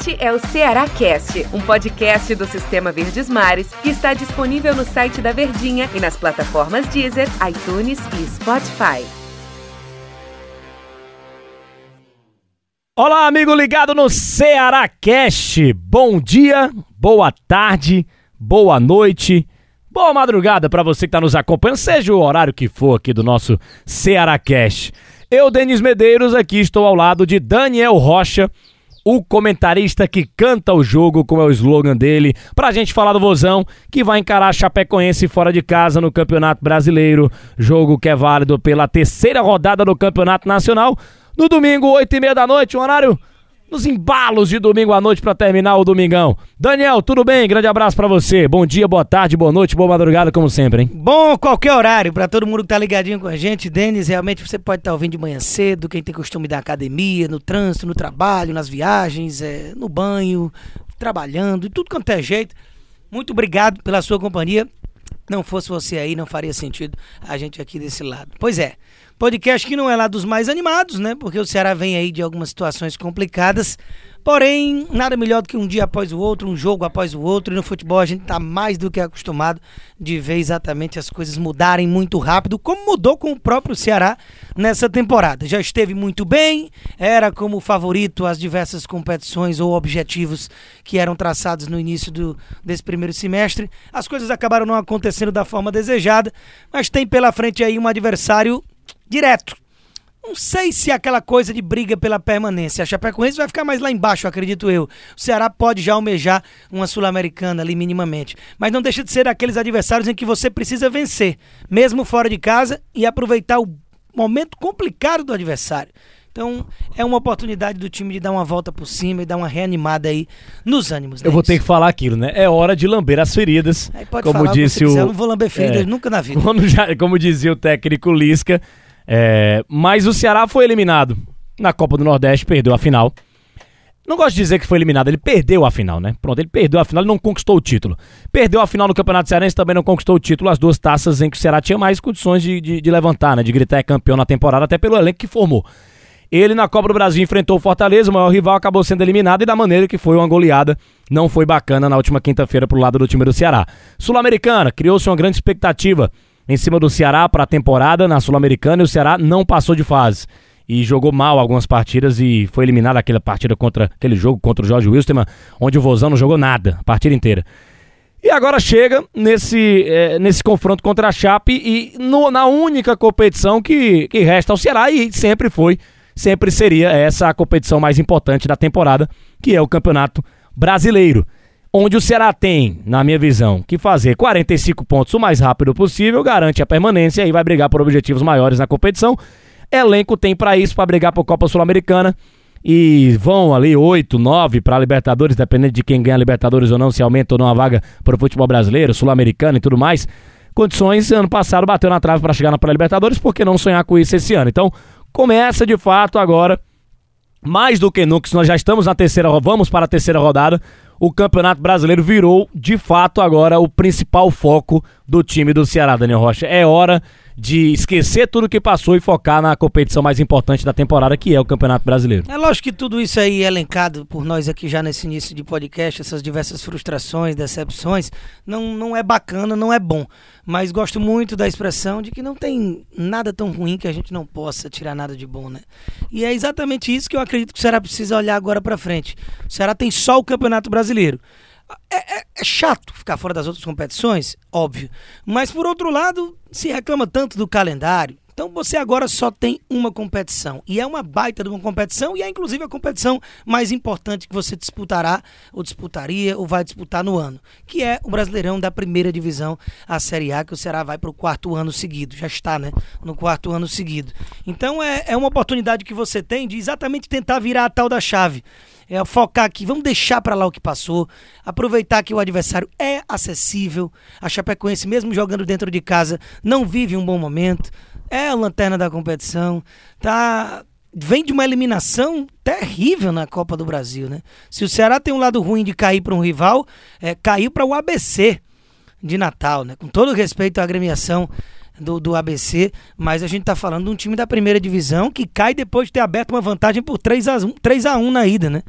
Este é o Ceará Cast, um podcast do Sistema Verdes Mares que está disponível no site da Verdinha e nas plataformas Deezer, iTunes e Spotify. Olá, amigo ligado no Ceará Cast. Bom dia, boa tarde, boa noite. Boa madrugada para você que está nos acompanhando, seja o horário que for aqui do nosso Ceará Cast. Eu, Denis Medeiros, aqui estou ao lado de Daniel Rocha, o comentarista que canta o jogo, como é o slogan dele, pra gente falar do Vozão, que vai encarar a Chapecoense fora de casa no Campeonato Brasileiro, jogo que é válido pela terceira rodada do Campeonato Nacional, no domingo, 8 e meia da noite, um horário nos embalos de domingo à noite para terminar o domingão. Daniel, tudo bem? Grande abraço para você. Bom dia, boa tarde, boa noite, boa madrugada, como sempre, hein? Bom, qualquer horário, para todo mundo que tá ligadinho com a gente. Denis, realmente você pode estar tá ouvindo de manhã cedo, quem tem costume da academia, no trânsito, no trabalho, nas viagens, é, no banho, trabalhando, e tudo quanto é jeito. Muito obrigado pela sua companhia. Não fosse você aí, não faria sentido a gente aqui desse lado. Pois é, podcast que não é lá dos mais animados, né? Porque o Ceará vem aí de algumas situações complicadas. Porém, nada melhor do que um dia após o outro, um jogo após o outro. E no futebol a gente está mais do que acostumado de ver exatamente as coisas mudarem muito rápido, como mudou com o próprio Ceará nessa temporada. Já esteve muito bem, era como favorito às diversas competições ou objetivos que eram traçados no início do, desse primeiro semestre. As coisas acabaram não acontecendo da forma desejada, mas tem pela frente aí um adversário direto não sei se é aquela coisa de briga pela permanência. A Chapecoense vai ficar mais lá embaixo, acredito eu. O Ceará pode já almejar uma Sul-Americana ali minimamente. Mas não deixa de ser aqueles adversários em que você precisa vencer, mesmo fora de casa, e aproveitar o momento complicado do adversário. Então, é uma oportunidade do time de dar uma volta por cima e dar uma reanimada aí nos ânimos. Eu vou ter que falar aquilo, né? É hora de lamber as feridas. Aí pode como disse o... Quiser, eu não vou lamber feridas é, nunca na vida. Já, como dizia o técnico Lisca, é, mas o Ceará foi eliminado na Copa do Nordeste, perdeu a final. Não gosto de dizer que foi eliminado, ele perdeu a final, né? Pronto, ele perdeu a final, ele não conquistou o título. Perdeu a final no Campeonato Cearense, também não conquistou o título, as duas taças em que o Ceará tinha mais condições de, de, de levantar, né? De gritar é campeão na temporada, até pelo elenco que formou. Ele na Copa do Brasil enfrentou o Fortaleza, o maior rival acabou sendo eliminado e da maneira que foi uma goleada, não foi bacana na última quinta-feira pro lado do time do Ceará. Sul-Americana, criou-se uma grande expectativa em cima do Ceará para a temporada na Sul-Americana e o Ceará não passou de fase. E jogou mal algumas partidas e foi eliminado aquela partida contra aquele jogo contra o Jorge Wilstermann, onde o Vozão não jogou nada a partida inteira. E agora chega nesse, é, nesse confronto contra a Chape e no, na única competição que, que resta ao Ceará, e sempre foi, sempre seria essa a competição mais importante da temporada, que é o Campeonato Brasileiro onde o Ceará tem, na minha visão, que fazer 45 pontos o mais rápido possível, garante a permanência e vai brigar por objetivos maiores na competição. Elenco tem para isso, para brigar por Copa Sul-Americana. E vão ali 8, 9 para a Libertadores, dependendo de quem ganha Libertadores ou não, se aumenta ou não a vaga para o futebol brasileiro, sul-americano e tudo mais. Condições, ano passado bateu na trave para chegar na Pré-Libertadores, por que não sonhar com isso esse ano? Então, começa de fato agora, mais do que nunca, nós já estamos na terceira, vamos para a terceira rodada, o Campeonato Brasileiro virou, de fato, agora o principal foco do time do Ceará, Daniel Rocha. É hora de esquecer tudo que passou e focar na competição mais importante da temporada, que é o Campeonato Brasileiro. É lógico que tudo isso aí é elencado por nós aqui já nesse início de podcast, essas diversas frustrações, decepções, não, não é bacana, não é bom. Mas gosto muito da expressão de que não tem nada tão ruim que a gente não possa tirar nada de bom, né? E é exatamente isso que eu acredito que o Ceará precisa olhar agora para frente. O Ceará tem só o Campeonato Brasileiro. É, é, é, chato ficar fora das outras competições, óbvio. Mas por outro lado, se reclama tanto do calendário. Então você agora só tem uma competição. E é uma baita de uma competição, e é inclusive a competição mais importante que você disputará, ou disputaria, ou vai disputar no ano. Que é o Brasileirão da primeira divisão, a Série A, que o Ceará vai para o quarto ano seguido. Já está, né? No quarto ano seguido. Então é, é uma oportunidade que você tem de exatamente tentar virar a tal da chave é focar aqui, vamos deixar para lá o que passou, aproveitar que o adversário é acessível, a Chapecoense, mesmo jogando dentro de casa, não vive um bom momento, é a lanterna da competição, tá vem de uma eliminação terrível na Copa do Brasil, né? Se o Ceará tem um lado ruim de cair para um rival, é, caiu para o ABC de Natal, né? Com todo respeito à agremiação do, do ABC, mas a gente está falando de um time da primeira divisão que cai depois de ter aberto uma vantagem por 3 a 1, 3 a 1 na ida, né?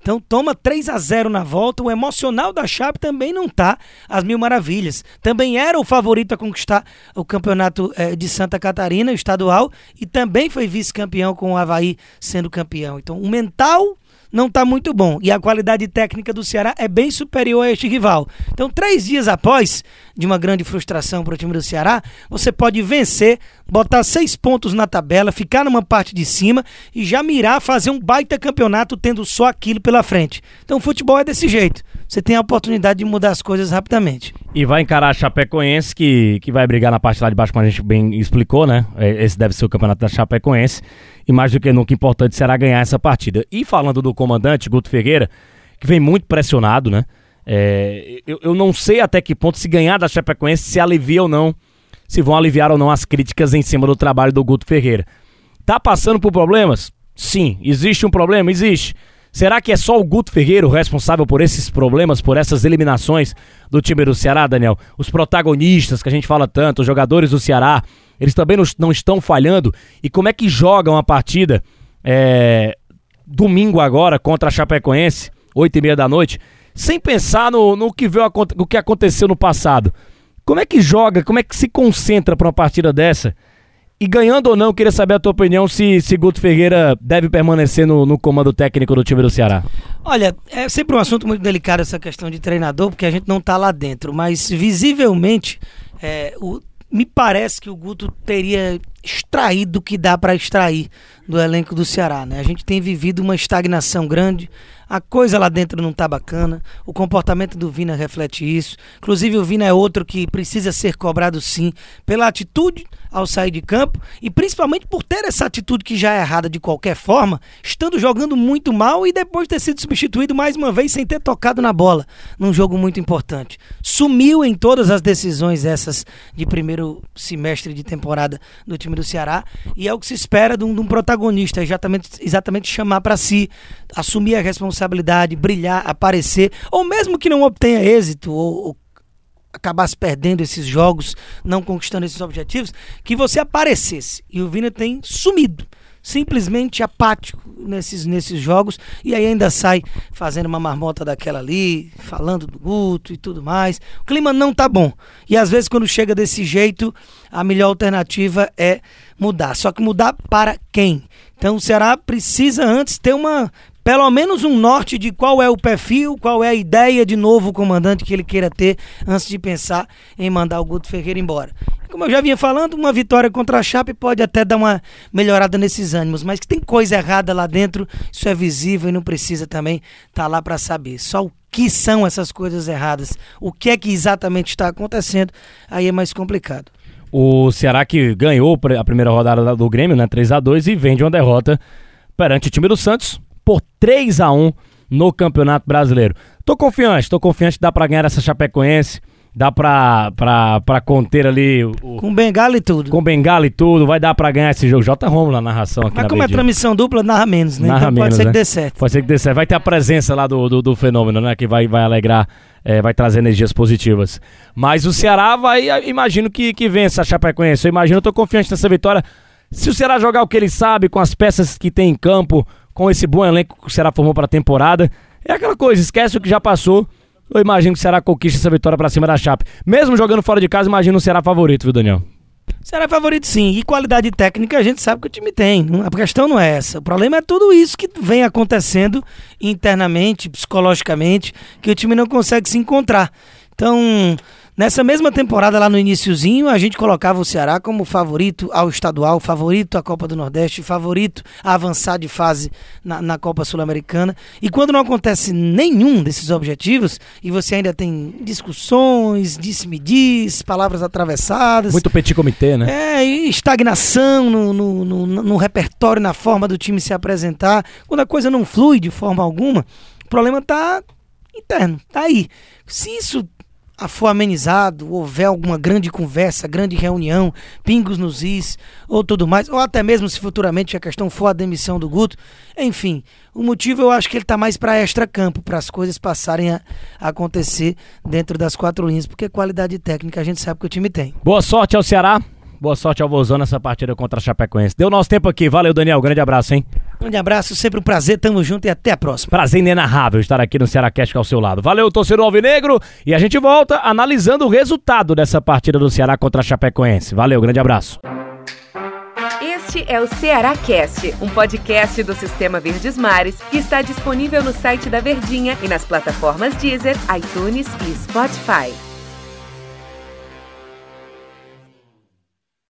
Então toma 3 a 0 na volta. O emocional da Chape também não tá às mil maravilhas. Também era o favorito a conquistar o campeonato eh, de Santa Catarina, estadual, e também foi vice-campeão com o Havaí sendo campeão. Então o mental não está muito bom. E a qualidade técnica do Ceará é bem superior a este rival. Então, três dias após de uma grande frustração para o time do Ceará, você pode vencer, botar seis pontos na tabela, ficar numa parte de cima e já mirar fazer um baita campeonato tendo só aquilo pela frente. Então, o futebol é desse jeito. Você tem a oportunidade de mudar as coisas rapidamente. E vai encarar a Chapecoense, que, que vai brigar na parte lá de baixo, como a gente bem explicou, né? É, esse deve ser o campeonato da Chapecoense. E mais do que nunca importante será ganhar essa partida. E falando do comandante, Guto Ferreira, que vem muito pressionado, né? É, eu, eu não sei até que ponto se ganhar da Chapecoense se alivia ou não, se vão aliviar ou não as críticas em cima do trabalho do Guto Ferreira. Tá passando por problemas? Sim. Existe um problema? Existe. Será que é só o Guto Ferreira o responsável por esses problemas, por essas eliminações do time do Ceará, Daniel? Os protagonistas que a gente fala tanto, os jogadores do Ceará, eles também não, estão falhando. E como é que jogam a partida é, domingo agora contra a Chapecoense, 8 e meia da noite, sem pensar no, no, que viu, no que aconteceu no passado? Como é que joga, como é que se concentra para uma partida dessa? E ganhando ou não, queria saber a tua opinião se, se Guto Ferreira deve permanecer no, no comando técnico do time do Ceará. Olha, é sempre um assunto muito delicado essa questão de treinador, porque a gente não está lá dentro, mas visivelmente é, o, me parece que o Guto teria extraído o que dá para extrair do elenco do Ceará. Né? A gente tem vivido uma estagnação grande, a coisa lá dentro não tá bacana, o comportamento do Vina reflete isso. Inclusive, o Vina é outro que precisa ser cobrado sim pela atitude ao sair de campo e principalmente por ter essa atitude que já é errada de qualquer forma, estando jogando muito mal e depois ter sido substituído mais uma vez sem ter tocado na bola num jogo muito importante. Sumiu em todas as decisões essas de primeiro semestre de temporada do time do Ceará e é o que se espera de um, de um protagonista, exatamente, exatamente chamar para si, assumir a responsabilidade, brilhar, aparecer, ou mesmo que não obtenha êxito ou, ou acabasse perdendo esses jogos, não conquistando esses objetivos, que você aparecesse. E o Vina tem sumido, simplesmente apático nesses, nesses jogos, e aí ainda sai fazendo uma marmota daquela ali, falando do Guto e tudo mais. O clima não tá bom. E às vezes quando chega desse jeito, a melhor alternativa é mudar. Só que mudar para quem? Então o Ceará precisa antes ter uma pelo menos um norte de qual é o perfil, qual é a ideia de novo comandante que ele queira ter antes de pensar em mandar o Guto Ferreira embora. Como eu já vinha falando, uma vitória contra a Chape pode até dar uma melhorada nesses ânimos, mas que tem coisa errada lá dentro, isso é visível e não precisa também estar tá lá para saber. Só o que são essas coisas erradas, o que é que exatamente está acontecendo, aí é mais complicado. O Ceará que ganhou a primeira rodada do Grêmio, né, 3 a 2 e vende uma derrota perante o time do Santos, por 3 a 1 no Campeonato Brasileiro. Tô confiante, tô confiante que dá para ganhar essa Chapecoense. Dá pra, pra, pra conter ali. O, com bengala e tudo. Com bengala e tudo, vai dar pra ganhar esse jogo. J. Romulo na narração aqui Mas na como Verdinha. é transmissão dupla, narra menos, né? Narra então menos, pode ser né? que dê certo. Pode ser que dê certo. Vai ter a presença lá do, do, do fenômeno, né? Que vai, vai alegrar, é, vai trazer energias positivas. Mas o Ceará vai, imagino que, que vença a Chapecoense. Eu imagino, eu tô confiante nessa vitória. Se o Ceará jogar o que ele sabe, com as peças que tem em campo, com esse bom elenco que o Ceará formou para a temporada. É aquela coisa, esquece o que já passou. Eu imagino que o Ceará conquista essa vitória para cima da Chape. Mesmo jogando fora de casa, imagino o Ceará favorito, viu, Daniel? Será favorito sim. E qualidade técnica a gente sabe que o time tem. A questão não é essa. O problema é tudo isso que vem acontecendo internamente, psicologicamente, que o time não consegue se encontrar. Então, Nessa mesma temporada, lá no iníciozinho, a gente colocava o Ceará como favorito ao estadual, favorito à Copa do Nordeste, favorito a avançar de fase na, na Copa Sul-Americana. E quando não acontece nenhum desses objetivos, e você ainda tem discussões, disse-me-diz, palavras atravessadas. Muito petit comitê, né? É, e estagnação no, no, no, no repertório, na forma do time se apresentar. Quando a coisa não flui de forma alguma, o problema está interno, tá aí. Se isso for amenizado, houver alguma grande conversa, grande reunião, pingos nos is ou tudo mais, ou até mesmo se futuramente a questão for a demissão do Guto, enfim, o motivo eu acho que ele está mais para extra-campo, para as coisas passarem a acontecer dentro das quatro linhas, porque qualidade técnica a gente sabe que o time tem. Boa sorte ao Ceará. Boa sorte ao Vozão nessa partida contra a Chapecoense. Deu nosso tempo aqui. Valeu, Daniel. Grande abraço, hein? Grande abraço, sempre um prazer. Tamo junto e até a próxima. Prazer inenarrável estar aqui no Cearacast ao seu lado. Valeu, torcedor Alvinegro. E a gente volta analisando o resultado dessa partida do Ceará contra a Chapecoense. Valeu, grande abraço. Este é o Ceará Cast, um podcast do Sistema Verdes Mares que está disponível no site da Verdinha e nas plataformas Deezer, iTunes e Spotify.